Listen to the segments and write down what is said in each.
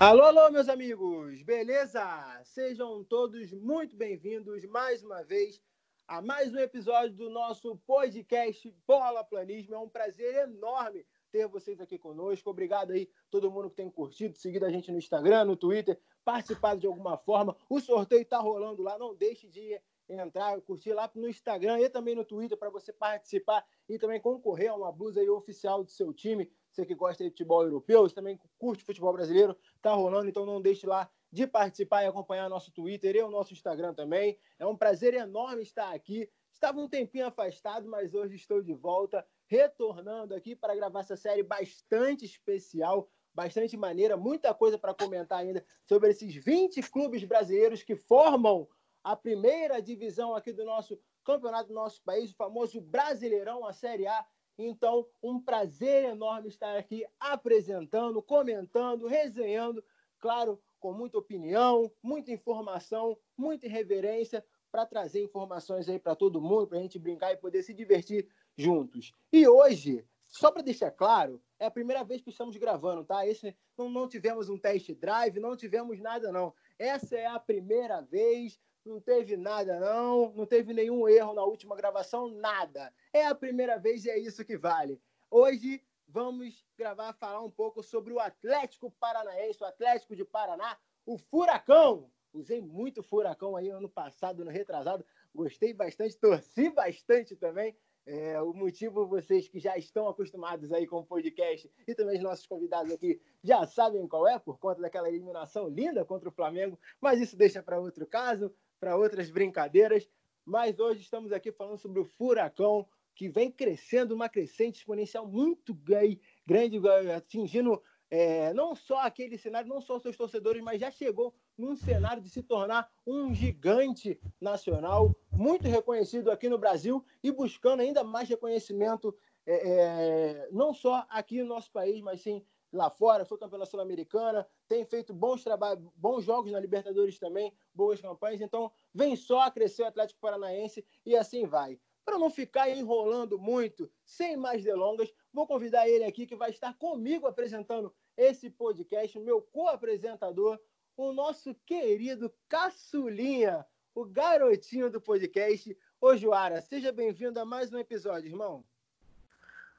Alô, alô, meus amigos, beleza? Sejam todos muito bem-vindos mais uma vez a mais um episódio do nosso podcast Bola Planismo. É um prazer enorme ter vocês aqui conosco. Obrigado aí todo mundo que tem curtido, seguido a gente no Instagram, no Twitter, participado de alguma forma. O sorteio está rolando lá, não deixe de entrar, curtir lá no Instagram e também no Twitter para você participar e também concorrer a uma blusa oficial do seu time você que gosta de futebol europeu, você também curte futebol brasileiro, tá rolando, então não deixe lá de participar e acompanhar nosso Twitter e o nosso Instagram também. É um prazer enorme estar aqui. Estava um tempinho afastado, mas hoje estou de volta, retornando aqui para gravar essa série bastante especial, bastante maneira, muita coisa para comentar ainda sobre esses 20 clubes brasileiros que formam a primeira divisão aqui do nosso campeonato do nosso país, o famoso Brasileirão, a Série A, então, um prazer enorme estar aqui apresentando, comentando, resenhando, claro, com muita opinião, muita informação, muita irreverência, para trazer informações aí para todo mundo, para a gente brincar e poder se divertir juntos. E hoje, só para deixar claro, é a primeira vez que estamos gravando, tá? Esse, não, não tivemos um test drive, não tivemos nada, não. Essa é a primeira vez, não teve nada, não, não teve nenhum erro na última gravação, nada. É a primeira vez e é isso que vale. Hoje vamos gravar, falar um pouco sobre o Atlético Paranaense, o Atlético de Paraná, o Furacão. Usei muito Furacão aí ano passado, no retrasado, gostei bastante, torci bastante também. É, o motivo vocês que já estão acostumados aí com o podcast e também os nossos convidados aqui já sabem qual é, por conta daquela eliminação linda contra o Flamengo, mas isso deixa para outro caso para outras brincadeiras. Mas hoje estamos aqui falando sobre o Furacão, que vem crescendo uma crescente exponencial muito grande, atingindo é, não só aquele cenário, não só seus torcedores, mas já chegou num cenário de se tornar um gigante nacional, muito reconhecido aqui no Brasil e buscando ainda mais reconhecimento, é, é, não só aqui no nosso país, mas sim lá fora, foi campeão da Sul-Americana, tem feito bons trabalhos, bons jogos na Libertadores também, boas campanhas. Então, vem só crescer o Atlético Paranaense e assim vai. Para não ficar enrolando muito, sem mais delongas, vou convidar ele aqui que vai estar comigo apresentando esse podcast, meu co-apresentador, o nosso querido Caçulinha, o garotinho do podcast. Ô, Joara, seja bem-vindo a mais um episódio, irmão.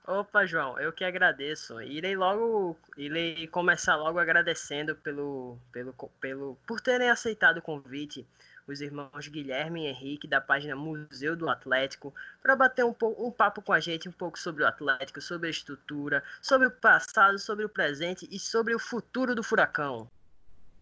Opa, João, eu que agradeço. Irei logo, irei começar logo agradecendo pelo, pelo, pelo, por terem aceitado o convite, os irmãos Guilherme e Henrique da página Museu do Atlético, para bater um, um papo com a gente um pouco sobre o Atlético, sobre a estrutura, sobre o passado, sobre o presente e sobre o futuro do Furacão.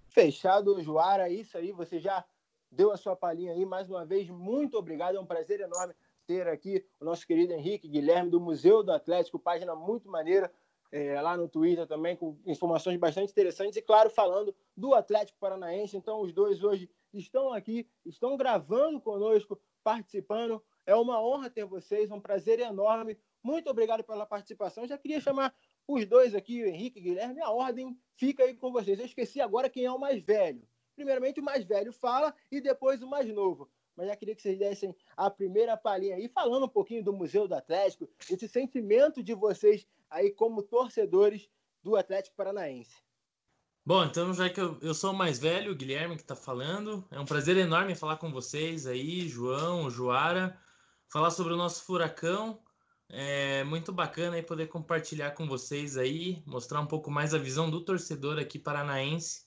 Fechado, Joara, isso aí, você já deu a sua palhinha aí mais uma vez. Muito obrigado, é um prazer enorme ter aqui o nosso querido Henrique Guilherme, do Museu do Atlético, página muito maneira, é, lá no Twitter também, com informações bastante interessantes, e claro, falando do Atlético Paranaense. Então, os dois hoje estão aqui, estão gravando conosco, participando. É uma honra ter vocês, um prazer enorme. Muito obrigado pela participação. Já queria chamar os dois aqui, o Henrique e o Guilherme, a ordem fica aí com vocês. Eu esqueci agora quem é o mais velho. Primeiramente, o mais velho fala e depois o mais novo mas já queria que vocês dessem a primeira palhinha aí, falando um pouquinho do Museu do Atlético, esse sentimento de vocês aí como torcedores do Atlético Paranaense. Bom, então já que eu, eu sou o mais velho, o Guilherme que está falando, é um prazer enorme falar com vocês aí, João, Joara, falar sobre o nosso furacão. É muito bacana aí poder compartilhar com vocês aí, mostrar um pouco mais a visão do torcedor aqui paranaense,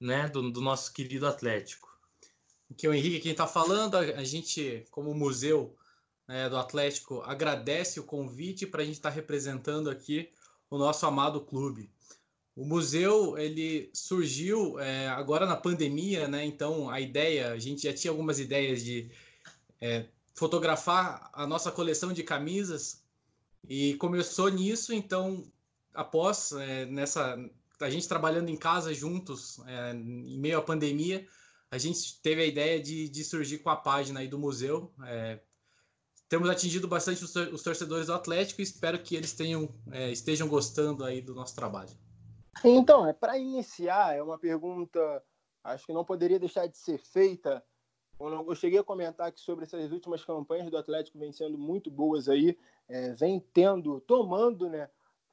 né, do, do nosso querido Atlético que o Henrique quem está falando. A gente, como museu né, do Atlético, agradece o convite para a gente estar tá representando aqui o nosso amado clube. O museu ele surgiu é, agora na pandemia, né? Então a ideia, a gente já tinha algumas ideias de é, fotografar a nossa coleção de camisas e começou nisso. Então, após é, nessa a gente trabalhando em casa juntos é, em meio à pandemia, a gente teve a ideia de, de surgir com a página aí do museu. É, temos atingido bastante os, torcedores do Atlético e espero que eles tenham, é, estejam gostando aí do nosso trabalho. Então, é para iniciar, é uma pergunta, acho que não poderia deixar de ser feita. Eu cheguei a comentar aqui sobre essas últimas campanhas do Atlético vem sendo muito boas aí, é, vem tendo, tomando, né,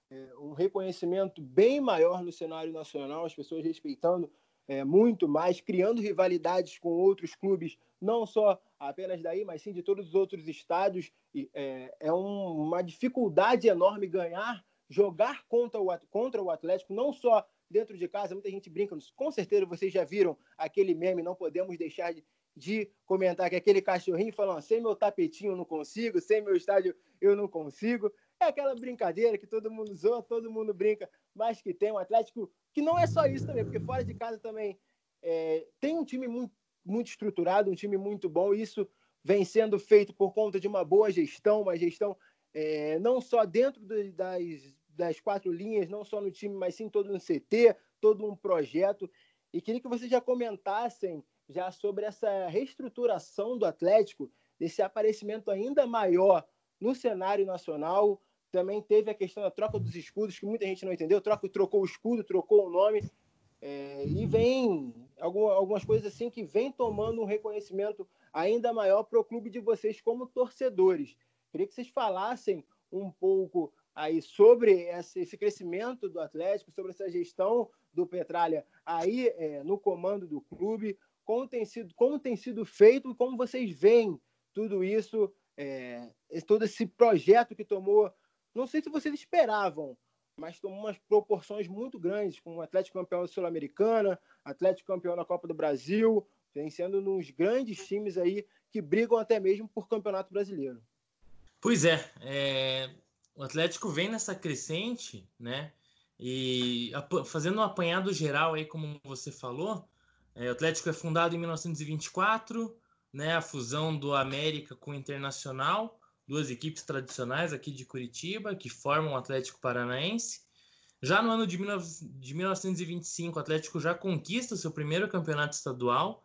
é, um reconhecimento bem maior no cenário nacional, as pessoas respeitando é, muito mais, criando rivalidades com outros clubes, não só apenas daí, mas sim de todos os outros estados. E, é, é um, uma dificuldade enorme ganhar, jogar contra o, contra o Atlético, não só dentro de casa, muita gente brinca, com certeza vocês já viram aquele meme, não podemos deixar de, de comentar que aquele cachorrinho falando, sem meu tapetinho eu não consigo, sem meu estádio eu não consigo. É aquela brincadeira que todo mundo zoa, todo mundo brinca, mas que tem um Atlético que não é só isso também, porque fora de casa também é, tem um time muito, muito estruturado, um time muito bom. Isso vem sendo feito por conta de uma boa gestão, uma gestão é, não só dentro do, das, das quatro linhas, não só no time, mas sim todo um CT, todo um projeto. E queria que vocês já comentassem já sobre essa reestruturação do Atlético, desse aparecimento ainda maior no cenário nacional, também teve a questão da troca dos escudos, que muita gente não entendeu. Troca, trocou o escudo, trocou o nome. É, e vem algumas coisas assim que vem tomando um reconhecimento ainda maior para o clube de vocês como torcedores. Queria que vocês falassem um pouco aí sobre esse crescimento do Atlético, sobre essa gestão do Petralha aí é, no comando do clube, como tem sido, como tem sido feito e como vocês veem tudo isso, é, todo esse projeto que tomou não sei se vocês esperavam, mas tomou umas proporções muito grandes, com o Atlético campeão da Sul-Americana, Atlético campeão da Copa do Brasil, vem sendo uns grandes times aí que brigam até mesmo por Campeonato Brasileiro. Pois é, é o Atlético vem nessa crescente, né? E fazendo um apanhado geral aí, como você falou, é, o Atlético é fundado em 1924, né? A fusão do América com o Internacional duas equipes tradicionais aqui de Curitiba, que formam o Atlético Paranaense. Já no ano de, 1925, o Atlético já conquista o seu primeiro campeonato estadual,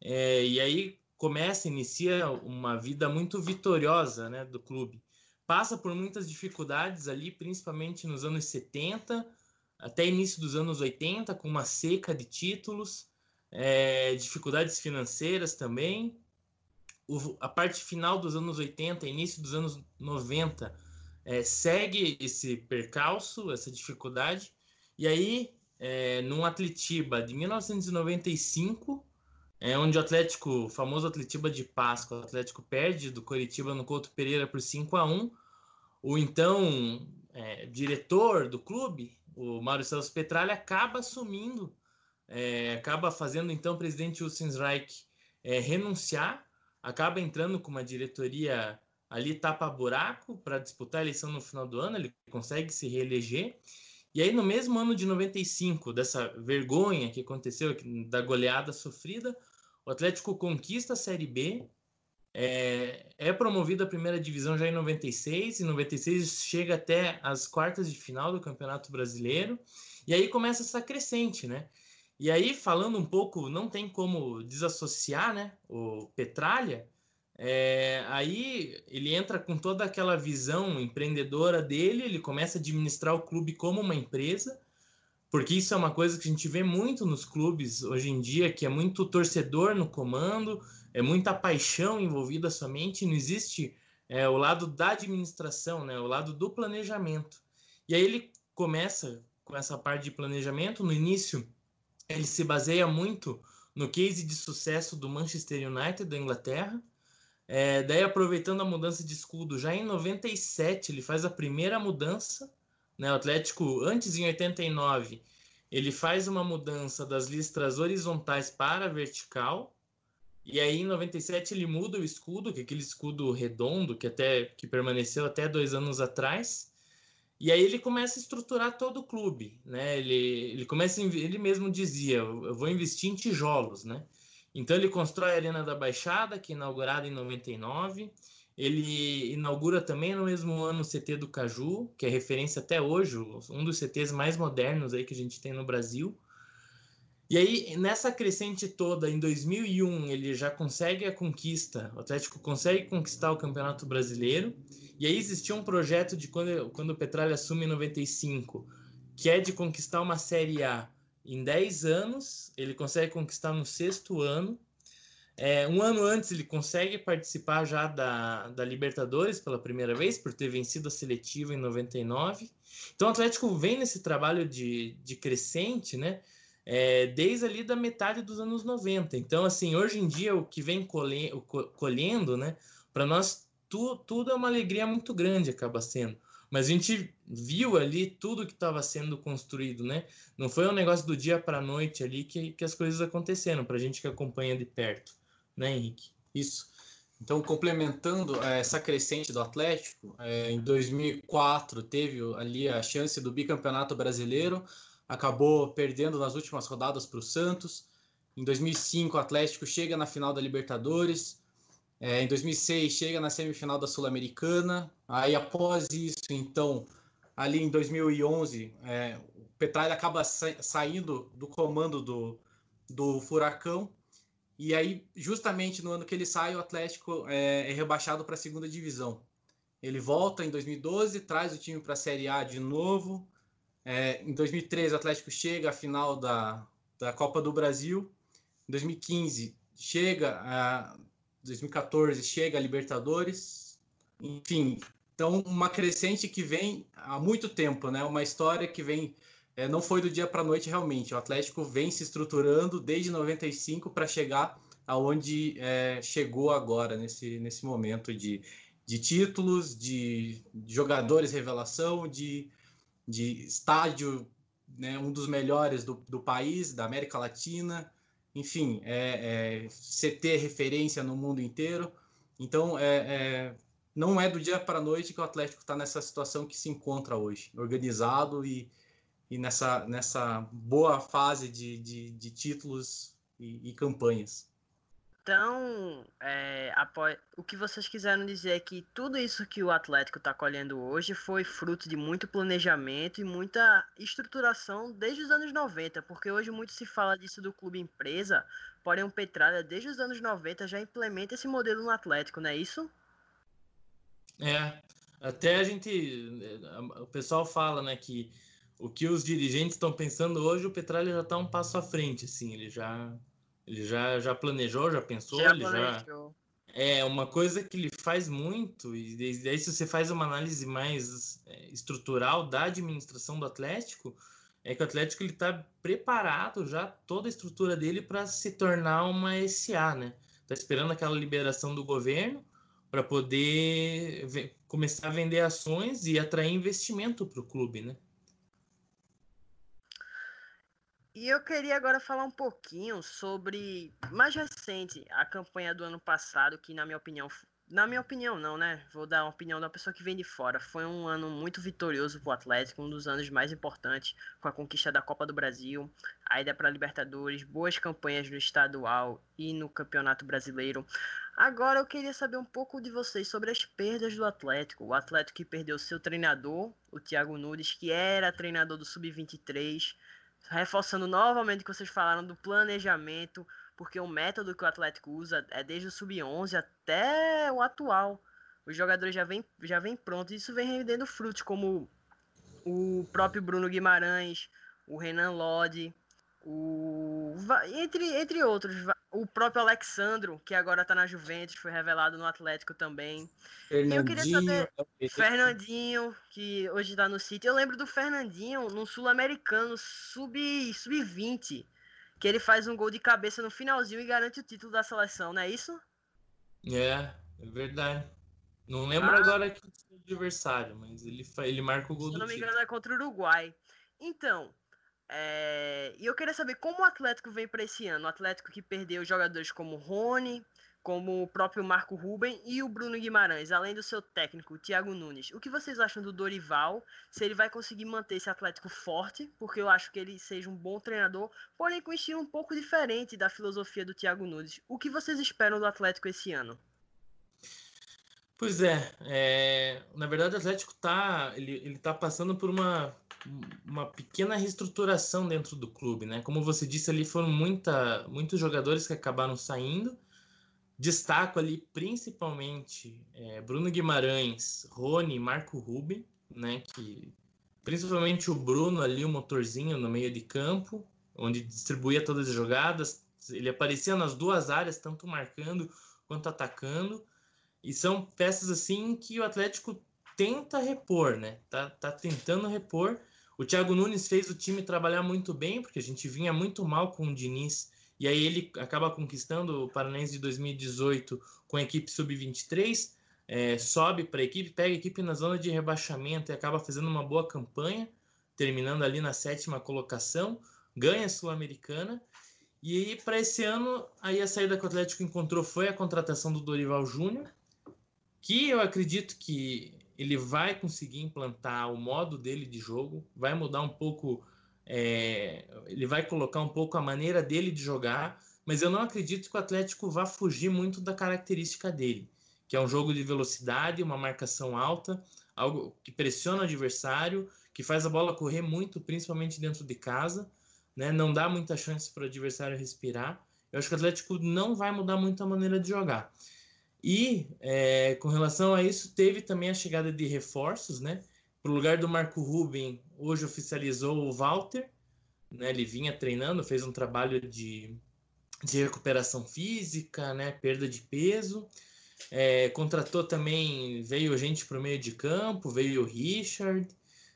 é, e aí começa, inicia uma vida muito vitoriosa né, do clube. Passa por muitas dificuldades ali, principalmente nos anos 70, até início dos anos 80, com uma seca de títulos, é, dificuldades financeiras também, o, a parte final dos anos 80, início dos anos 90, é, segue esse percalço, essa dificuldade, e aí, é, num Atletiba de 1995, é, onde o Atlético, o famoso Atletiba de Páscoa, o Atlético perde do Coritiba no Couto Pereira por 5 a 1 o então é, diretor do clube, o Mário Celso Petralha, acaba assumindo, é, acaba fazendo então o presidente Hussensreich é, renunciar acaba entrando com uma diretoria ali tapa-buraco para disputar a eleição no final do ano, ele consegue se reeleger. E aí, no mesmo ano de 95, dessa vergonha que aconteceu, da goleada sofrida, o Atlético conquista a Série B, é, é promovido à primeira divisão já em 96, e 96 chega até as quartas de final do Campeonato Brasileiro, e aí começa essa crescente, né? E aí, falando um pouco, não tem como desassociar né, o Petralha, é, aí ele entra com toda aquela visão empreendedora dele, ele começa a administrar o clube como uma empresa, porque isso é uma coisa que a gente vê muito nos clubes hoje em dia, que é muito torcedor no comando, é muita paixão envolvida somente, não existe é, o lado da administração, né, o lado do planejamento. E aí ele começa com essa parte de planejamento, no início ele se baseia muito no case de sucesso do Manchester United da Inglaterra. É, daí, aproveitando a mudança de escudo, já em 97 ele faz a primeira mudança. Né? O Atlético, antes em 89, ele faz uma mudança das listras horizontais para vertical. E aí, em 97, ele muda o escudo, que é aquele escudo redondo que até que permaneceu até dois anos atrás. E aí ele começa a estruturar todo o clube, né? Ele, ele começa, ele mesmo dizia, eu vou investir em tijolos, né? Então ele constrói a Arena da Baixada, que é inaugurada em 99. Ele inaugura também no mesmo ano o CT do Caju, que é referência até hoje, um dos CTs mais modernos aí que a gente tem no Brasil. E aí, nessa crescente toda, em 2001, ele já consegue a conquista, o Atlético consegue conquistar o Campeonato Brasileiro. E aí existia um projeto de quando, quando o Petralha assume em 95, que é de conquistar uma Série A em 10 anos, ele consegue conquistar no sexto ano. É, um ano antes ele consegue participar já da, da Libertadores pela primeira vez, por ter vencido a seletiva em 99. Então o Atlético vem nesse trabalho de, de crescente, né? É, desde ali da metade dos anos 90. Então, assim, hoje em dia o que vem colhe, colhendo, né? Para nós tu, tudo é uma alegria muito grande, acaba sendo. Mas a gente viu ali tudo que estava sendo construído, né? Não foi um negócio do dia para a noite ali que, que as coisas aconteceram, para a gente que acompanha de perto né, Henrique? Isso. Então, complementando é, essa crescente do Atlético, é, em 2004 teve ali a chance do bicampeonato brasileiro, acabou perdendo nas últimas rodadas para o Santos. Em 2005, o Atlético chega na final da Libertadores. É, em 2006, chega na semifinal da Sul-Americana. Aí, após isso, então, ali em 2011, é, o Petralha acaba sa saindo do comando do, do Furacão e aí, justamente no ano que ele sai, o Atlético é, é rebaixado para a segunda divisão. Ele volta em 2012, traz o time para a Série A de novo. É, em 2013, o Atlético chega à final da, da Copa do Brasil. Em 2015, chega a 2014, chega a Libertadores. Enfim, então uma crescente que vem há muito tempo, né? Uma história que vem é, não foi do dia para a noite realmente. O Atlético vem se estruturando desde 95 para chegar aonde é, chegou agora, nesse, nesse momento de, de títulos, de, de jogadores revelação, de, de estádio, né, um dos melhores do, do país, da América Latina, enfim, é, é, CT referência no mundo inteiro. Então, é, é, não é do dia para a noite que o Atlético está nessa situação que se encontra hoje, organizado e, e nessa, nessa boa fase de, de, de títulos e, e, campanhas. Então, é, após, o que vocês quiseram dizer é que tudo isso que o Atlético está colhendo hoje foi fruto de muito planejamento e muita estruturação desde os anos 90, porque hoje muito se fala disso do clube empresa, porém o Petralha desde os anos 90 já implementa esse modelo no Atlético, não é isso? É, até a gente, o pessoal fala, né, que o que os dirigentes estão pensando hoje, o Petralha já está um passo à frente, assim, ele já, ele já, já planejou, já pensou, já ele planejou. já é uma coisa que ele faz muito e daí se você faz uma análise mais é, estrutural da administração do Atlético, é que o Atlético ele está preparado já toda a estrutura dele para se tornar uma SA, né? Tá esperando aquela liberação do governo para poder começar a vender ações e atrair investimento para o clube, né? E eu queria agora falar um pouquinho sobre, mais recente, a campanha do ano passado, que na minha opinião, na minha opinião não, né? Vou dar uma opinião da pessoa que vem de fora. Foi um ano muito vitorioso para o Atlético, um dos anos mais importantes, com a conquista da Copa do Brasil, a ida para a Libertadores, boas campanhas no estadual e no Campeonato Brasileiro. Agora eu queria saber um pouco de vocês sobre as perdas do Atlético. O Atlético que perdeu seu treinador, o Thiago Nunes, que era treinador do Sub-23 reforçando novamente o que vocês falaram do planejamento, porque o método que o Atlético usa é desde o sub-11 até o atual. Os jogadores já vêm já vem prontos, isso vem rendendo frutos, como o próprio Bruno Guimarães, o Renan Lodi, o entre, entre outros, o próprio Alexandro, que agora tá na Juventus, foi revelado no Atlético também. Fernandinho, eu queria saber, Fernandinho, que hoje tá no City. Eu lembro do Fernandinho no Sul-Americano sub sub-20, que ele faz um gol de cabeça no finalzinho e garante o título da seleção, não é isso? É, é verdade. Não lembro ah. agora que o adversário, mas ele ele marca o gol Se do não me engano é contra o Uruguai. Então, é... E eu queria saber como o Atlético vem para esse ano. O Atlético que perdeu jogadores como Rony, como o próprio Marco Ruben e o Bruno Guimarães, além do seu técnico, o Thiago Nunes. O que vocês acham do Dorival? Se ele vai conseguir manter esse Atlético forte, porque eu acho que ele seja um bom treinador, porém com um estilo um pouco diferente da filosofia do Thiago Nunes. O que vocês esperam do Atlético esse ano? Pois é, é na verdade o Atlético tá, ele, ele tá passando por uma uma pequena reestruturação dentro do clube, né? Como você disse ali, foram muita, muitos jogadores que acabaram saindo. Destaco ali principalmente é, Bruno Guimarães, Rony, Marco Ruben, né? Que principalmente o Bruno ali, o motorzinho no meio de campo, onde distribuía todas as jogadas, Ele aparecia nas duas áreas, tanto marcando quanto atacando. E são peças assim que o Atlético tenta repor, né? Tá, tá tentando repor. O Thiago Nunes fez o time trabalhar muito bem, porque a gente vinha muito mal com o Diniz. E aí ele acaba conquistando o Paranense de 2018 com a equipe sub-23, é, sobe para a equipe, pega a equipe na zona de rebaixamento e acaba fazendo uma boa campanha, terminando ali na sétima colocação, ganha a Sul-Americana. E aí, para esse ano, aí a saída que o Atlético encontrou foi a contratação do Dorival Júnior, que eu acredito que ele vai conseguir implantar o modo dele de jogo, vai mudar um pouco, é, ele vai colocar um pouco a maneira dele de jogar, mas eu não acredito que o Atlético vá fugir muito da característica dele, que é um jogo de velocidade, uma marcação alta, algo que pressiona o adversário, que faz a bola correr muito, principalmente dentro de casa, né? não dá muita chance para o adversário respirar. Eu acho que o Atlético não vai mudar muito a maneira de jogar. E é, com relação a isso, teve também a chegada de reforços, né? Para o lugar do Marco Ruben, hoje oficializou o Walter, né? Ele vinha treinando, fez um trabalho de, de recuperação física, né? Perda de peso. É, contratou também, veio gente para o meio de campo, veio o Richard,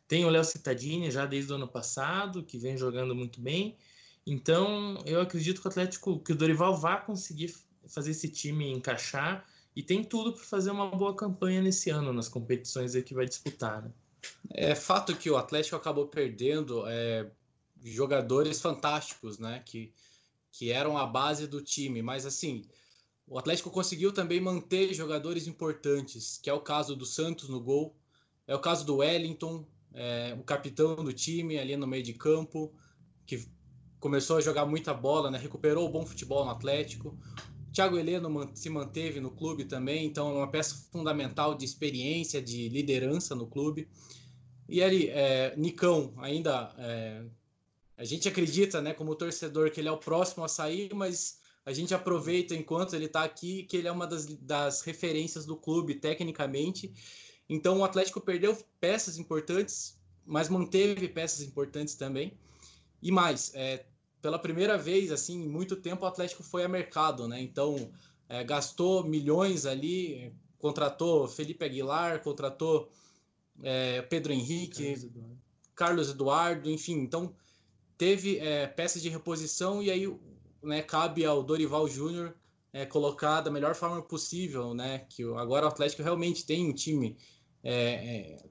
tem o Léo Cittadini já desde o ano passado, que vem jogando muito bem. Então, eu acredito que o Atlético, que o Dorival vai conseguir fazer esse time encaixar e tem tudo para fazer uma boa campanha nesse ano nas competições que vai disputar. Né? É fato que o Atlético acabou perdendo é, jogadores fantásticos, né? Que, que eram a base do time, mas assim, o Atlético conseguiu também manter jogadores importantes, que é o caso do Santos no gol, é o caso do Wellington, é, o capitão do time ali no meio de campo, que começou a jogar muita bola, né? recuperou o bom futebol no Atlético. Thiago Heleno se manteve no clube também, então é uma peça fundamental de experiência, de liderança no clube. E ali, é, Nicão, ainda é, a gente acredita, né, como torcedor, que ele é o próximo a sair, mas a gente aproveita enquanto ele está aqui que ele é uma das, das referências do clube tecnicamente. Então o Atlético perdeu peças importantes, mas manteve peças importantes também. E mais, é, pela primeira vez, assim, em muito tempo, o Atlético foi a mercado, né? Então, é, gastou milhões ali, contratou Felipe Aguilar, contratou é, Pedro Henrique, Carlos Eduardo. Carlos Eduardo, enfim, então teve é, peças de reposição e aí né, cabe ao Dorival Júnior é, colocar da melhor forma possível, né? Que agora o Atlético realmente tem um time é, é,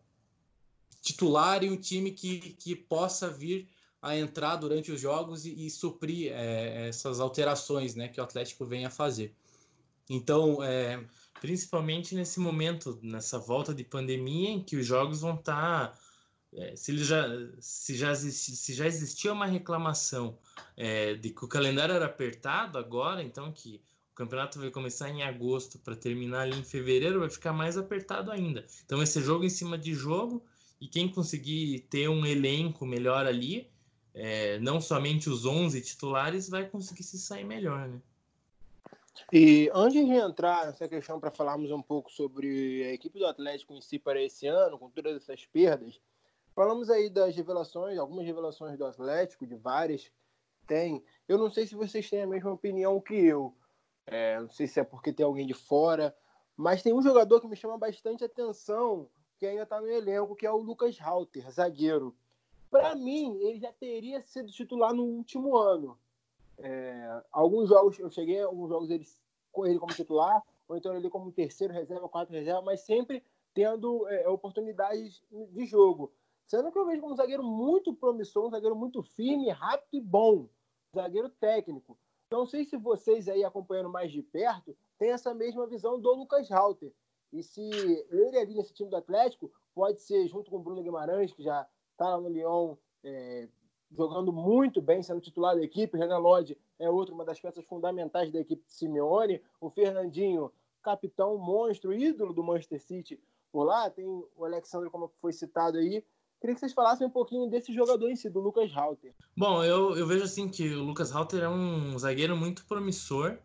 titular e um time que, que possa vir a entrar durante os jogos e, e suprir é, essas alterações né, que o Atlético vem a fazer. Então, é, principalmente nesse momento, nessa volta de pandemia, em que os jogos vão estar. Tá, é, se, já, se, já existia, se já existia uma reclamação é, de que o calendário era apertado agora, então que o campeonato vai começar em agosto para terminar ali em fevereiro, vai ficar mais apertado ainda. Então, esse jogo em cima de jogo, e quem conseguir ter um elenco melhor ali, é, não somente os 11 titulares, vai conseguir se sair melhor, né? E antes de entrar nessa questão para falarmos um pouco sobre a equipe do Atlético em si para esse ano, com todas essas perdas, falamos aí das revelações, algumas revelações do Atlético, de várias tem. Eu não sei se vocês têm a mesma opinião que eu. É, não sei se é porque tem alguém de fora, mas tem um jogador que me chama bastante atenção, que ainda está no elenco, que é o Lucas Halter, zagueiro. Para mim, ele já teria sido titular no último ano. É, alguns jogos, eu cheguei, alguns jogos ele, ele como titular, ou então ele como terceiro reserva, quarto reserva, mas sempre tendo é, oportunidades de jogo. Sendo que eu vejo um zagueiro muito promissor, um zagueiro muito firme, rápido e bom. Zagueiro técnico. Não sei se vocês aí acompanhando mais de perto têm essa mesma visão do Lucas Halter. E se ele ali nesse time do Atlético pode ser junto com o Bruno Guimarães, que já está lá no Lyon é, jogando muito bem, sendo titular da equipe. Renan Lodge é outra, uma das peças fundamentais da equipe de Simeone. O Fernandinho, capitão, monstro, ídolo do Manchester City por lá. Tem o Alexandre, como foi citado aí. Queria que vocês falassem um pouquinho desse jogador em si, do Lucas Halter. Bom, eu, eu vejo assim que o Lucas Halter é um zagueiro muito promissor.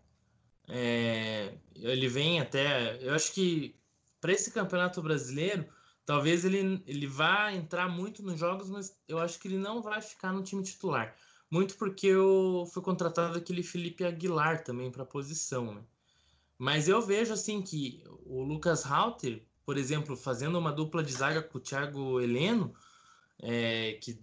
É, ele vem até. Eu acho que para esse campeonato brasileiro, Talvez ele, ele vá entrar muito nos jogos, mas eu acho que ele não vai ficar no time titular. muito porque eu fui contratado aquele Felipe Aguilar também para a posição, né? Mas eu vejo assim que o Lucas Halter, por exemplo, fazendo uma dupla de zaga com o Thiago Heleno, é, que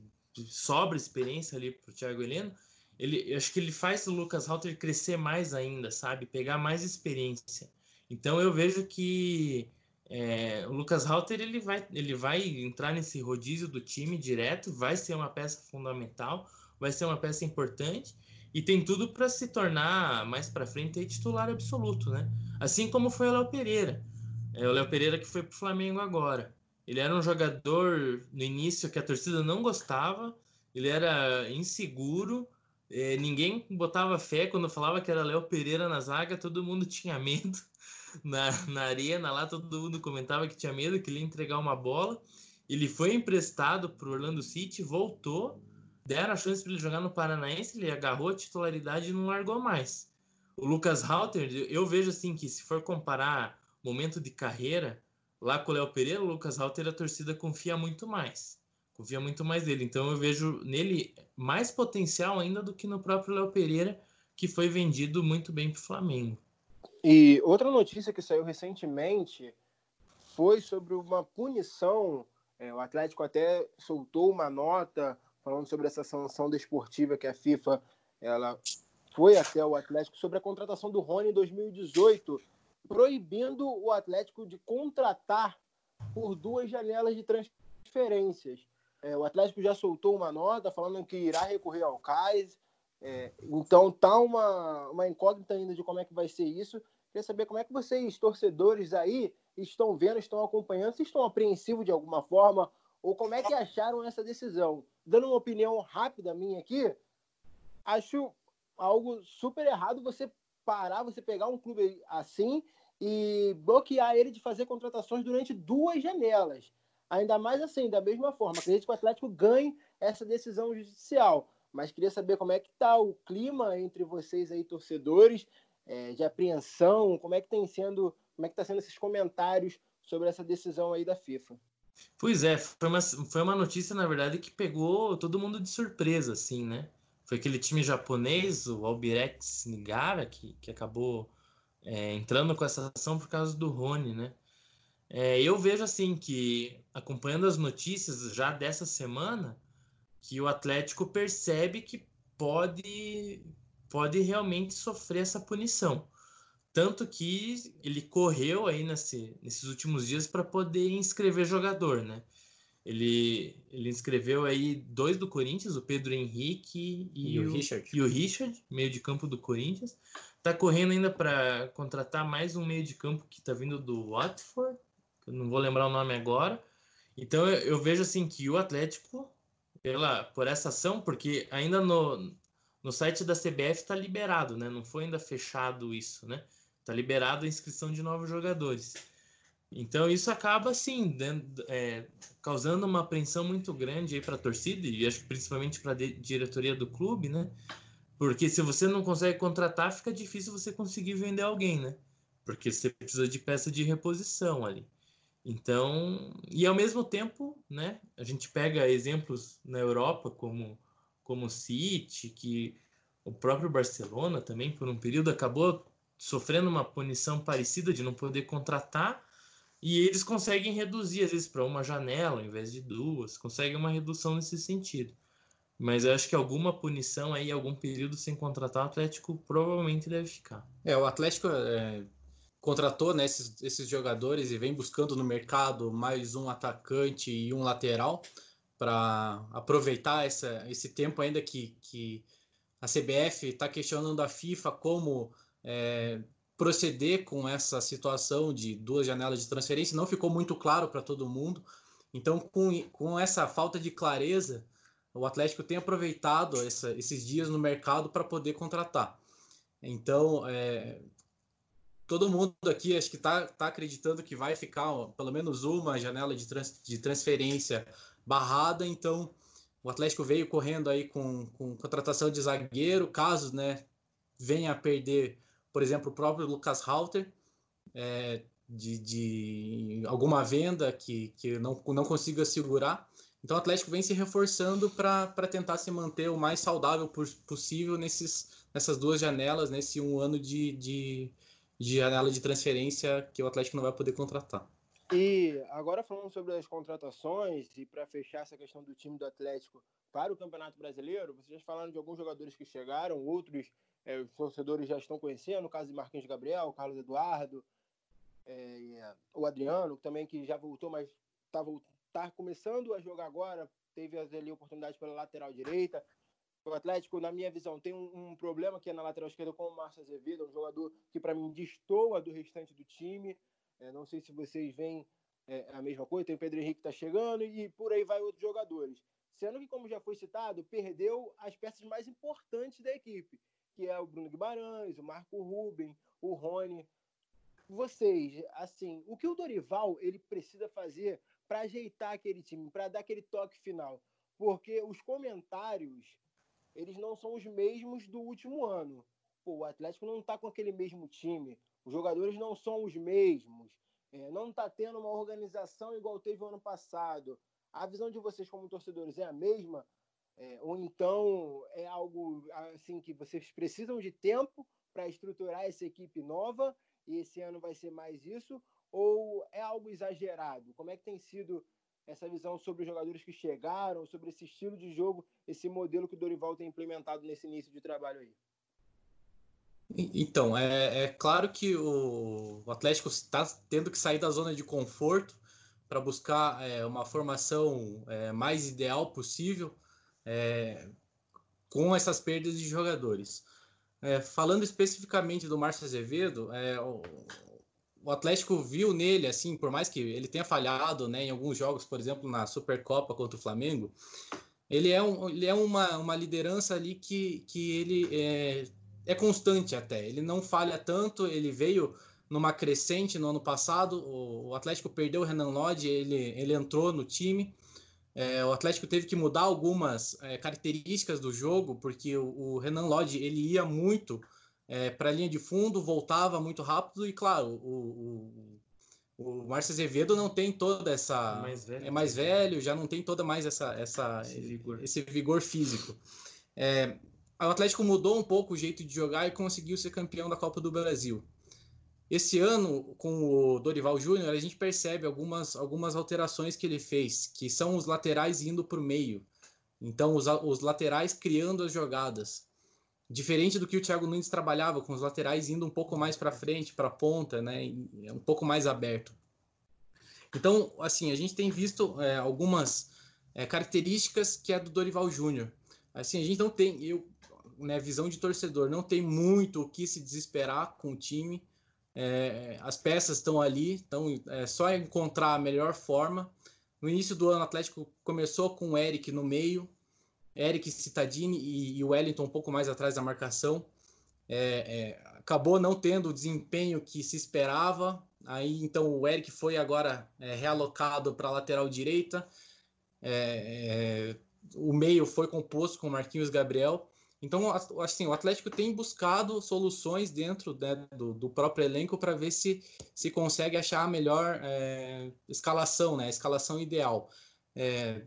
sobra experiência ali para o Thiago Heleno, ele, eu acho que ele faz o Lucas Halter crescer mais ainda, sabe? Pegar mais experiência. Então eu vejo que é, o Lucas Halter ele vai, ele vai entrar nesse rodízio do time direto, vai ser uma peça fundamental, vai ser uma peça importante e tem tudo para se tornar mais para frente titular absoluto, né? Assim como foi o Léo Pereira. É o Léo Pereira que foi para o Flamengo agora. Ele era um jogador no início que a torcida não gostava, ele era inseguro, é, ninguém botava fé quando falava que era Léo Pereira na zaga, todo mundo tinha medo na, na arena lá, todo mundo comentava que tinha medo que ele ia entregar uma bola. Ele foi emprestado para o Orlando City, voltou, deram a chance para ele jogar no Paranaense, ele agarrou a titularidade e não largou mais. O Lucas Halter, eu vejo assim que se for comparar momento de carreira, lá com o Léo Pereira, o Lucas Halter a torcida confia muito mais. Confia muito mais nele. Então eu vejo nele mais potencial ainda do que no próprio Léo Pereira, que foi vendido muito bem para o Flamengo. E outra notícia que saiu recentemente foi sobre uma punição. É, o Atlético até soltou uma nota falando sobre essa sanção desportiva que a FIFA ela foi até o Atlético sobre a contratação do Rony em 2018, proibindo o Atlético de contratar por duas janelas de transferências. É, o Atlético já soltou uma nota falando que irá recorrer ao CAIS. É, então tá uma, uma incógnita ainda de como é que vai ser isso. Queria saber como é que vocês, torcedores aí, estão vendo, estão acompanhando, se estão apreensivos de alguma forma, ou como é que acharam essa decisão. Dando uma opinião rápida minha aqui, acho algo super errado você parar, você pegar um clube assim e bloquear ele de fazer contratações durante duas janelas. Ainda mais assim, da mesma forma. Acredito que o Atlético ganhe essa decisão judicial. Mas queria saber como é que está o clima entre vocês aí, torcedores, é, de apreensão? Como é que tem sendo, como é que está sendo esses comentários sobre essa decisão aí da FIFA? Pois é, foi uma, foi uma notícia, na verdade, que pegou todo mundo de surpresa, assim, né? Foi aquele time japonês, o Albirex Nigara, que, que acabou é, entrando com essa ação por causa do Rony, né? É, eu vejo assim que, acompanhando as notícias já dessa semana, que o Atlético percebe que pode pode realmente sofrer essa punição. Tanto que ele correu aí nesse, nesses últimos dias para poder inscrever jogador, né? Ele, ele inscreveu aí dois do Corinthians, o Pedro Henrique e, e o, o, Richard. E o Richard, meio de campo do Corinthians. Tá correndo ainda para contratar mais um meio de campo que tá vindo do Watford, que eu não vou lembrar o nome agora. Então eu, eu vejo assim que o Atlético, pela, por essa ação, porque ainda no, no site da CBF está liberado, né? Não foi ainda fechado isso, né? Está liberado a inscrição de novos jogadores. Então isso acaba assim é, causando uma apreensão muito grande aí para a torcida e acho que principalmente para a diretoria do clube, né? Porque se você não consegue contratar, fica difícil você conseguir vender alguém, né? Porque você precisa de peça de reposição ali. Então, e ao mesmo tempo, né? A gente pega exemplos na Europa como como o City, que o próprio Barcelona também, por um período, acabou sofrendo uma punição parecida de não poder contratar, e eles conseguem reduzir, às vezes, para uma janela ao invés de duas, conseguem uma redução nesse sentido. Mas eu acho que alguma punição aí, algum período sem contratar, o Atlético provavelmente deve ficar. É, o Atlético é, contratou né, esses, esses jogadores e vem buscando no mercado mais um atacante e um lateral para aproveitar essa, esse tempo ainda que, que a CBF está questionando a FIFA como é, proceder com essa situação de duas janelas de transferência. Não ficou muito claro para todo mundo. Então, com, com essa falta de clareza, o Atlético tem aproveitado essa, esses dias no mercado para poder contratar. Então, é, todo mundo aqui acho que está tá acreditando que vai ficar ó, pelo menos uma janela de, trans, de transferência barrada, então o Atlético veio correndo aí com, com contratação de zagueiro, caso né, venha a perder, por exemplo, o próprio Lucas Halter, é, de, de alguma venda que, que não, não consiga segurar. Então o Atlético vem se reforçando para tentar se manter o mais saudável possível nesses, nessas duas janelas, nesse um ano de, de, de janela de transferência que o Atlético não vai poder contratar. E agora falando sobre as contratações e para fechar essa questão do time do Atlético para o Campeonato Brasileiro, vocês já falaram de alguns jogadores que chegaram, outros é, os torcedores já estão conhecendo, no caso de Marquinhos Gabriel, Carlos Eduardo, é, o Adriano, também que já voltou, mas está tá começando a jogar agora, teve ali oportunidade pela lateral direita. O Atlético, na minha visão, tem um, um problema que é na lateral esquerda com o Márcio Azevedo, um jogador que para mim destoa do restante do time. É, não sei se vocês veem é, a mesma coisa. Tem o Pedro Henrique que está chegando e por aí vai outros jogadores. Sendo que, como já foi citado, perdeu as peças mais importantes da equipe, que é o Bruno Guimarães, o Marco Ruben, o Rony. Vocês, assim, o que o Dorival ele precisa fazer para ajeitar aquele time, para dar aquele toque final? Porque os comentários eles não são os mesmos do último ano. Pô, o Atlético não está com aquele mesmo time, os jogadores não são os mesmos, é, não está tendo uma organização igual teve o ano passado. A visão de vocês como torcedores é a mesma? É, ou então é algo assim que vocês precisam de tempo para estruturar essa equipe nova e esse ano vai ser mais isso? Ou é algo exagerado? Como é que tem sido essa visão sobre os jogadores que chegaram, sobre esse estilo de jogo, esse modelo que o Dorival tem implementado nesse início de trabalho aí? Então, é, é claro que o, Atlético está tendo que sair da zona de conforto para buscar é, uma formação é, mais ideal possível é, com essas perdas de jogadores. É, falando especificamente do Márcio Azevedo, é, o, o, Atlético viu nele, assim, por mais que ele tenha falhado né, em alguns jogos, por exemplo, na Supercopa contra o Flamengo, ele é, um, ele é uma, uma liderança ali que, que ele é, é constante até. Ele não falha tanto, ele veio numa crescente no ano passado. O, o Atlético perdeu o Renan Lodge, ele, ele entrou no time. É, o Atlético teve que mudar algumas é, características do jogo, porque o, o Renan Lodge ele ia muito é, para a linha de fundo, voltava muito rápido, e claro, o, o, o Márcio Azevedo não tem toda essa. Mais é mais velho, já não tem toda mais essa, essa, esse, vigor. esse vigor físico. É, o Atlético mudou um pouco o jeito de jogar e conseguiu ser campeão da Copa do Brasil. Esse ano, com o Dorival Júnior, a gente percebe algumas, algumas alterações que ele fez, que são os laterais indo para o meio. Então, os, os laterais criando as jogadas. Diferente do que o Thiago Nunes trabalhava, com os laterais indo um pouco mais para frente, para a ponta, né, um pouco mais aberto. Então, assim, a gente tem visto é, algumas é, características que é do Dorival Júnior. Assim, a gente não tem, eu, né, visão de torcedor, não tem muito o que se desesperar com o time. É, as peças estão ali, então é só encontrar a melhor forma. No início do ano, o Atlético começou com o Eric no meio, Eric Cittadini e, e o Wellington um pouco mais atrás da marcação. É, é, acabou não tendo o desempenho que se esperava. Aí então o Eric foi agora é, realocado para a lateral direita. É, é, o meio foi composto com Marquinhos Gabriel. Então, assim, o Atlético tem buscado soluções dentro né, do, do, próprio elenco para ver se, se consegue achar a melhor é, escalação, né, a escalação ideal. É,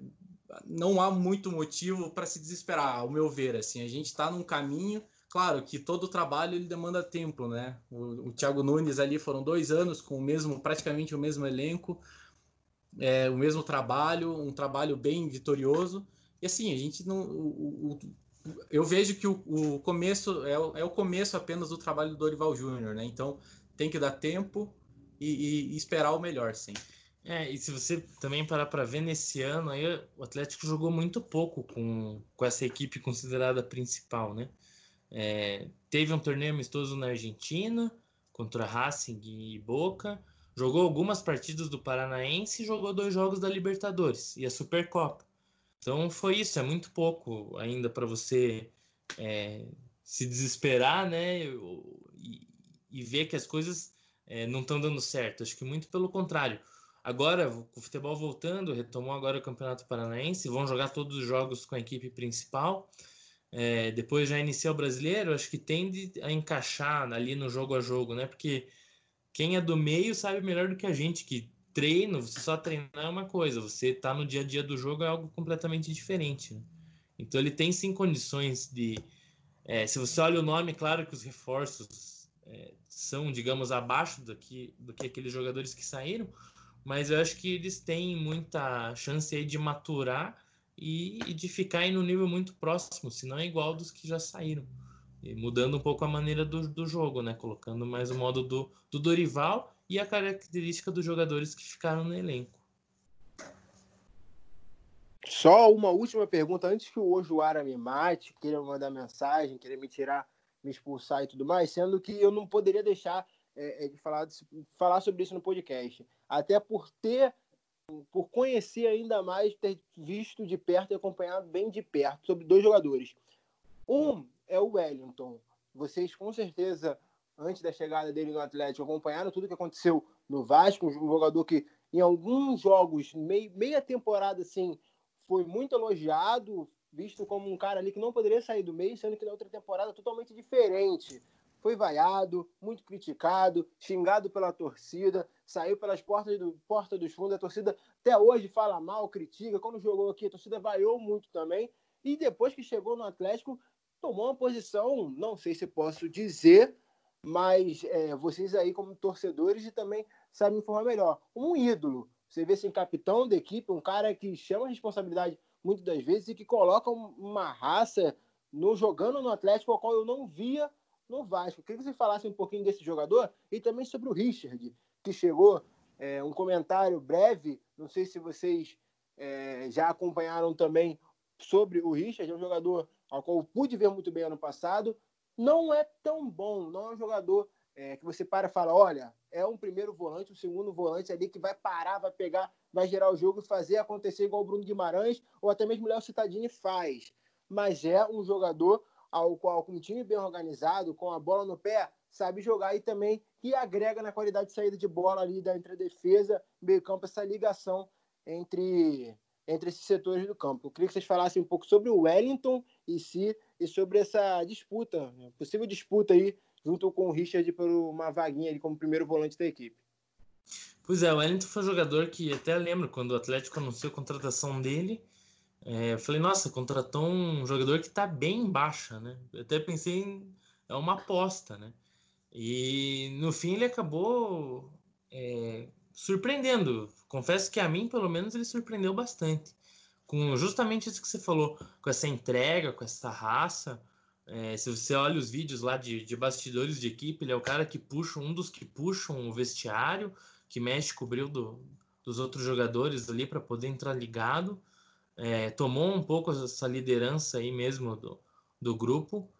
não há muito motivo para se desesperar, ao meu ver. Assim, a gente está num caminho. Claro que todo trabalho ele demanda tempo, né? O, o Thiago Nunes ali foram dois anos com o mesmo, praticamente o mesmo elenco, é, o mesmo trabalho, um trabalho bem vitorioso. E assim, a gente não. O, o, eu vejo que o, o começo é o, é o, começo apenas do trabalho do Dorival Júnior, né? Então tem que dar tempo e, e, e, esperar o melhor, sim. É, e se você também parar para ver nesse ano, aí o Atlético jogou muito pouco com, com essa equipe considerada principal, né? É, teve um torneio amistoso na Argentina contra Racing e Boca, jogou algumas partidas do Paranaense e jogou dois jogos da Libertadores e a Supercopa. Então foi isso, é muito pouco ainda para você é, se desesperar, né? E, e, ver que as coisas é, não estão dando certo. Acho que muito pelo contrário. Agora, o futebol voltando, retomou agora o Campeonato Paranaense, vão jogar todos os jogos com a equipe principal. É, depois já iniciar o brasileiro, acho que tende a encaixar ali no jogo a jogo, né? Porque quem é do meio sabe melhor do que a gente que treino, você só treinar é uma coisa, você tá no dia a dia do jogo é algo completamente diferente. Né? Então ele tem sim condições de. É, se você olha o nome, claro que os reforços é, são, digamos, abaixo do que, do que aqueles jogadores que saíram, mas eu acho que eles têm muita chance aí de maturar e, e de ficar aí no nível muito próximo, se não é igual dos que já saíram. E mudando um pouco a maneira do, do jogo, né? Colocando mais o modo do, do Dorival e a característica dos jogadores que ficaram no elenco. Só uma última pergunta, antes que o Ojuara me mate, queira mandar mensagem, queira me tirar, me expulsar e tudo mais, sendo que eu não poderia deixar é, é de falar, de falar sobre isso no podcast. Até por ter, por conhecer ainda mais, ter visto de perto e acompanhado bem de perto sobre dois jogadores. Um é o Wellington. Vocês com certeza, antes da chegada dele no Atlético, acompanharam tudo que aconteceu no Vasco, um jogador que em alguns jogos, meia, temporada assim, foi muito elogiado, visto como um cara ali que não poderia sair do meio, sendo que na outra temporada totalmente diferente. Foi vaiado, muito criticado, xingado pela torcida, saiu pelas portas do porta dos fundos, a torcida até hoje fala mal, critica. Quando jogou aqui, a torcida vaiou muito também. E depois que chegou no Atlético, tomou uma posição, não sei se posso dizer, mas é, vocês aí como torcedores e também sabem informar melhor. Um ídolo, você vê assim, capitão da equipe, um cara que chama a responsabilidade muitas das vezes e que coloca uma raça no jogando no Atlético, ao qual eu não via no Vasco. Queria que você falasse um pouquinho desse jogador e também sobre o Richard, que chegou. É, um comentário breve, não sei se vocês é, já acompanharam também sobre o Richard, é um jogador ao qual eu pude ver muito bem ano passado, não é tão bom, não é um jogador é, que você para e fala, olha, é um primeiro volante, um segundo volante ali que vai parar, vai pegar, vai gerar o jogo e fazer acontecer igual o Bruno Guimarães ou até mesmo o Léo Cittadini faz. Mas é um jogador ao qual, com um time bem organizado, com a bola no pé, sabe jogar e também que agrega na qualidade de saída de bola ali da entre defesa, meio campo, essa ligação entre entre esses setores do campo. Eu queria que vocês falassem um pouco sobre o Wellington em si e sobre essa disputa, né? possível disputa aí, junto com o Richard por uma vaguinha ali como primeiro volante da equipe. Pois é, o Wellington foi um jogador que até lembro quando o Atlético anunciou a contratação dele. É, eu falei, nossa, contratou um jogador que está bem em baixa, né? Eu até pensei em é uma aposta, né? E no fim ele acabou é, surpreendendo. Confesso que a mim, pelo menos, ele surpreendeu bastante. Com justamente isso que você falou, com essa entrega, com essa raça. É, se você olha os vídeos lá de, de bastidores de equipe, ele é o cara que puxa, um dos que puxam o vestiário, que mexe brilho do, dos outros jogadores ali para poder entrar ligado. É, tomou um pouco essa liderança aí mesmo do, do grupo.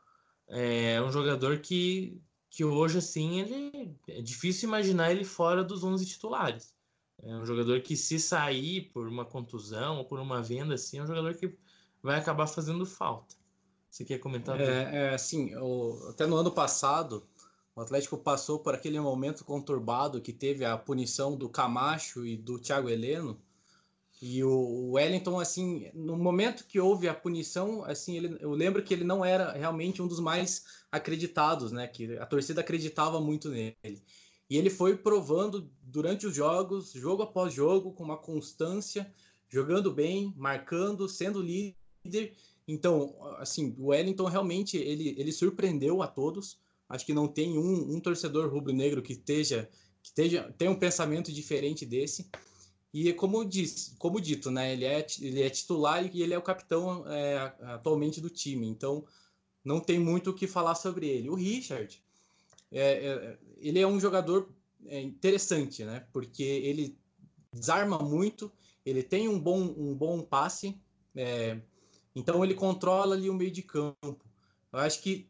É um jogador que que hoje, assim, ele é difícil imaginar ele fora dos 11 titulares. É um jogador que, se sair por uma contusão ou por uma venda, assim, é um jogador que vai acabar fazendo falta. Você quer comentar? É, é assim, o, até no ano passado, o Atlético passou por aquele momento conturbado que teve a punição do Camacho e do Thiago Heleno, e o Wellington, assim, no momento que houve a punição, assim, ele, eu lembro que ele não era realmente um dos mais acreditados, né? Que a torcida acreditava muito nele. E ele foi provando durante os jogos, jogo após jogo, com uma constância, jogando bem, marcando, sendo líder. Então, assim, o Wellington realmente ele, ele surpreendeu a todos. Acho que não tem um, um torcedor rubro-negro que esteja que esteja, tenha um pensamento diferente desse. E como, diz, como dito, né, ele, é, ele é titular e ele é o capitão é, atualmente do time. Então, não tem muito o que falar sobre ele. O Richard, é, é, ele é um jogador é, interessante, né? Porque ele desarma muito, ele tem um bom, um bom passe, é, então ele controla ali o meio de campo. Eu acho que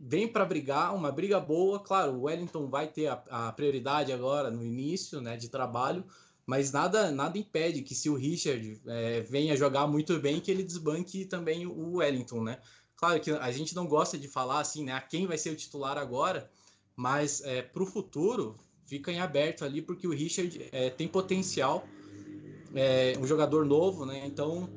vem para brigar, uma briga boa. Claro, o Wellington vai ter a, a prioridade agora no início né, de trabalho, mas nada nada impede que se o Richard é, venha jogar muito bem, que ele desbanque também o Wellington, né? Claro que a gente não gosta de falar assim, né? Quem vai ser o titular agora, mas é, para o futuro fica em aberto ali, porque o Richard é, tem potencial, é um jogador novo, né? Então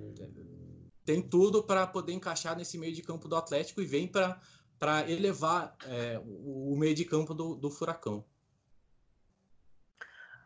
tem tudo para poder encaixar nesse meio de campo do Atlético e vem para elevar é, o, meio de campo do, do Furacão.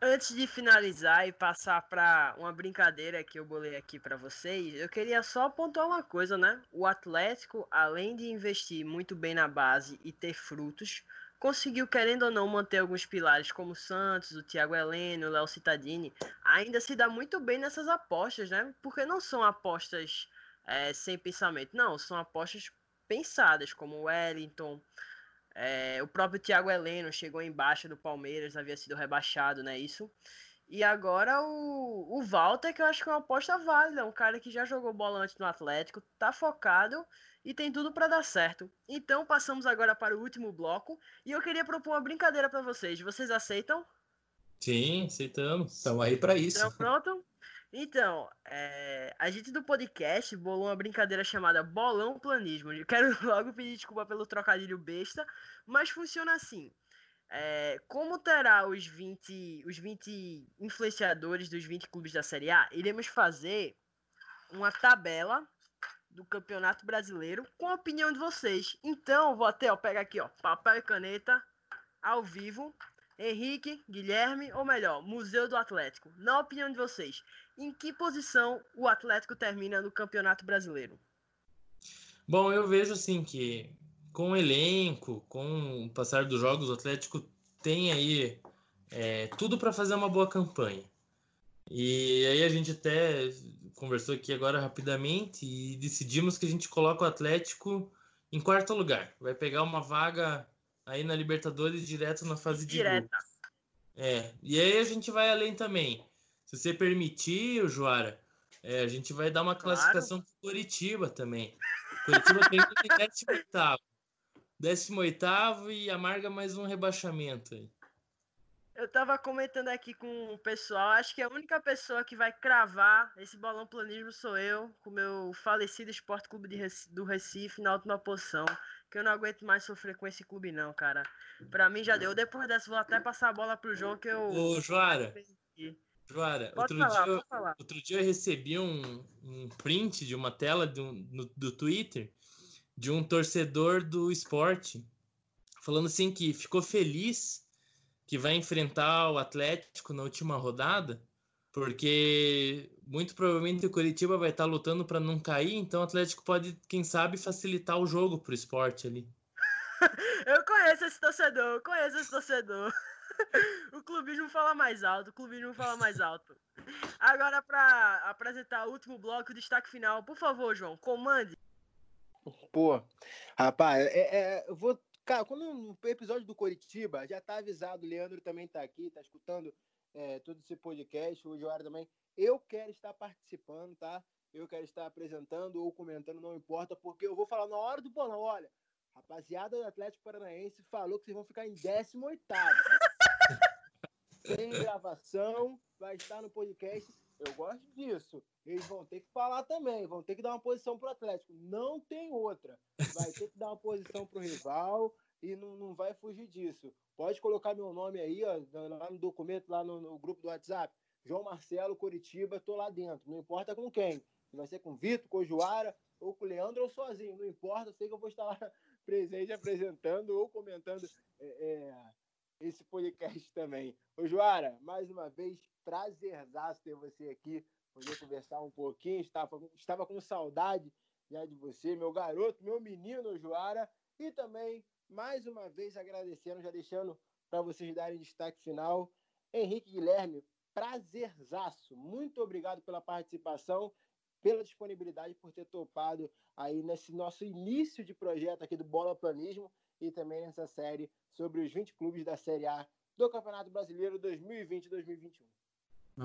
Antes de finalizar e passar para uma brincadeira que eu bolei aqui para vocês, eu queria só pontuar uma coisa, né? O Atlético, além de investir muito bem na base e ter frutos, conseguiu, querendo ou não, manter alguns pilares como o Santos, o Thiago Heleno, o Léo Cittadini, ainda se dá muito bem nessas apostas, né? Porque não são apostas é, sem pensamento, não, são apostas pensadas, como o Wellington, é, o próprio Thiago Heleno chegou embaixo do Palmeiras, havia sido rebaixado, né? Isso. E agora o, o Walter, que eu acho que é uma aposta válida, um cara que já jogou bola antes no Atlético, tá focado e tem tudo para dar certo. Então passamos agora para o último bloco e eu queria propor uma brincadeira para vocês. Vocês aceitam? Sim, aceitamos. Estamos aí para isso. Então, pronto? Então, é, a gente do podcast bolou uma brincadeira chamada Bolão Planismo. Eu quero logo pedir desculpa pelo trocadilho besta, mas funciona assim. É, como terá os 20, os 20 influenciadores dos 20 clubes da Série A, iremos fazer uma tabela do Campeonato Brasileiro com a opinião de vocês. Então, vou até ó, pegar aqui, ó, papel e caneta, ao vivo. Henrique, Guilherme, ou melhor, Museu do Atlético. Na opinião de vocês, em que posição o Atlético termina no Campeonato Brasileiro? Bom, eu vejo assim que com o elenco, com o passar dos jogos, o Atlético tem aí é, tudo para fazer uma boa campanha. E aí a gente até conversou aqui agora rapidamente e decidimos que a gente coloca o Atlético em quarto lugar. Vai pegar uma vaga aí na Libertadores direto na fase de Direta. grupos. É, e aí a gente vai além também. Se você permitir, o Joara, é, a gente vai dar uma classificação claro. para Curitiba também. Curitiba tem 18 18 e amarga mais um rebaixamento aí. Eu tava comentando aqui com o pessoal, acho que a única pessoa que vai cravar esse balão planismo sou eu, com o meu falecido Esporte Clube de do Recife na última posição que eu não aguento mais sofrer com esse clube, não, cara. Pra mim já deu. Depois dessa, vou até passar a bola pro João que eu. Ô, Joara. Joara, outro, falar, dia, outro dia eu recebi um, um print de uma tela do, no, do Twitter de um torcedor do esporte falando assim que ficou feliz que vai enfrentar o Atlético na última rodada porque muito provavelmente o Curitiba vai estar lutando para não cair, então o Atlético pode, quem sabe, facilitar o jogo para o esporte ali. eu conheço esse torcedor, eu conheço esse torcedor. o clubismo fala mais alto, o clubismo fala mais alto. Agora, para apresentar o último bloco, o destaque final, por favor, João, comande. Pô, rapaz, é, é, eu vou. Cara, quando no episódio do Curitiba, já tá avisado, o Leandro também tá aqui, tá escutando é, todo esse podcast, o Joara também. Eu quero estar participando, tá? Eu quero estar apresentando ou comentando, não importa, porque eu vou falar na hora do bolão. Olha, rapaziada do Atlético Paranaense falou que vocês vão ficar em 18. Sem gravação, vai estar no podcast. Eu gosto disso. Eles vão ter que falar também, vão ter que dar uma posição pro Atlético. Não tem outra. Vai ter que dar uma posição pro rival e não, não vai fugir disso. Pode colocar meu nome aí, ó, lá no documento, lá no, no grupo do WhatsApp. João Marcelo Curitiba, tô lá dentro. Não importa com quem. Vai ser com o Vitor, com o Joara, ou com o Leandro, ou sozinho. Não importa, sei que eu vou estar lá presente apresentando ou comentando é, é, esse podcast também. Ô Joara, mais uma vez, prazerzaço ter você aqui, poder conversar um pouquinho. Estava, estava com saudade já de você, meu garoto, meu menino Joara, e também mais uma vez agradecendo, já deixando para vocês darem destaque final. Henrique Guilherme, prazerzaço. Muito obrigado pela participação, pela disponibilidade, por ter topado aí nesse nosso início de projeto aqui do Bola Planismo e também nessa série sobre os 20 clubes da Série A do Campeonato Brasileiro 2020-2021.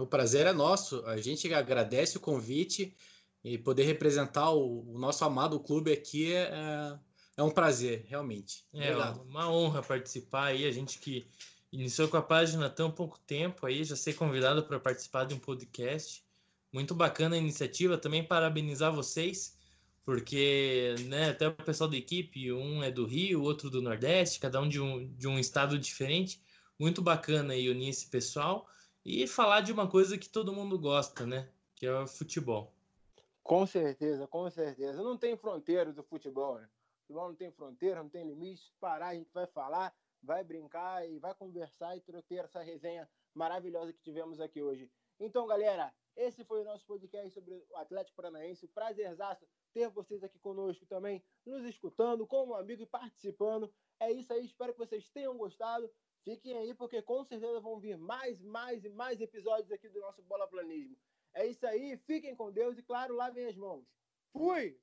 O prazer é nosso. A gente agradece o convite e poder representar o, o nosso amado clube aqui é, é um prazer, realmente. É uma honra participar aí. A gente que iniciou com a página há tão pouco tempo aí, já ser convidado para participar de um podcast. Muito bacana a iniciativa. Também parabenizar vocês, porque né, até o pessoal da equipe, um é do Rio, o outro do Nordeste, cada um de um, de um estado diferente. Muito bacana aí unir esse pessoal e falar de uma coisa que todo mundo gosta, né? Que é o futebol. Com certeza, com certeza. Não tem fronteiras do futebol, né? futebol não tem fronteira, não tem limite. Parar, a gente vai falar. vai brincar e vai conversar e ter essa resenha maravilhosa que tivemos aqui hoje. Então, galera, esse foi o nosso podcast sobre o Atlético Paranaense. Prazerzaço ter vocês aqui conosco também, nos escutando, como amigo e participando. É isso aí, espero que vocês tenham gostado. Fiquem aí, porque com certeza vão vir mais, mais e mais episódios aqui do nosso Bola Planismo. É isso aí, fiquem com Deus e, claro, lavem as mãos. Fui!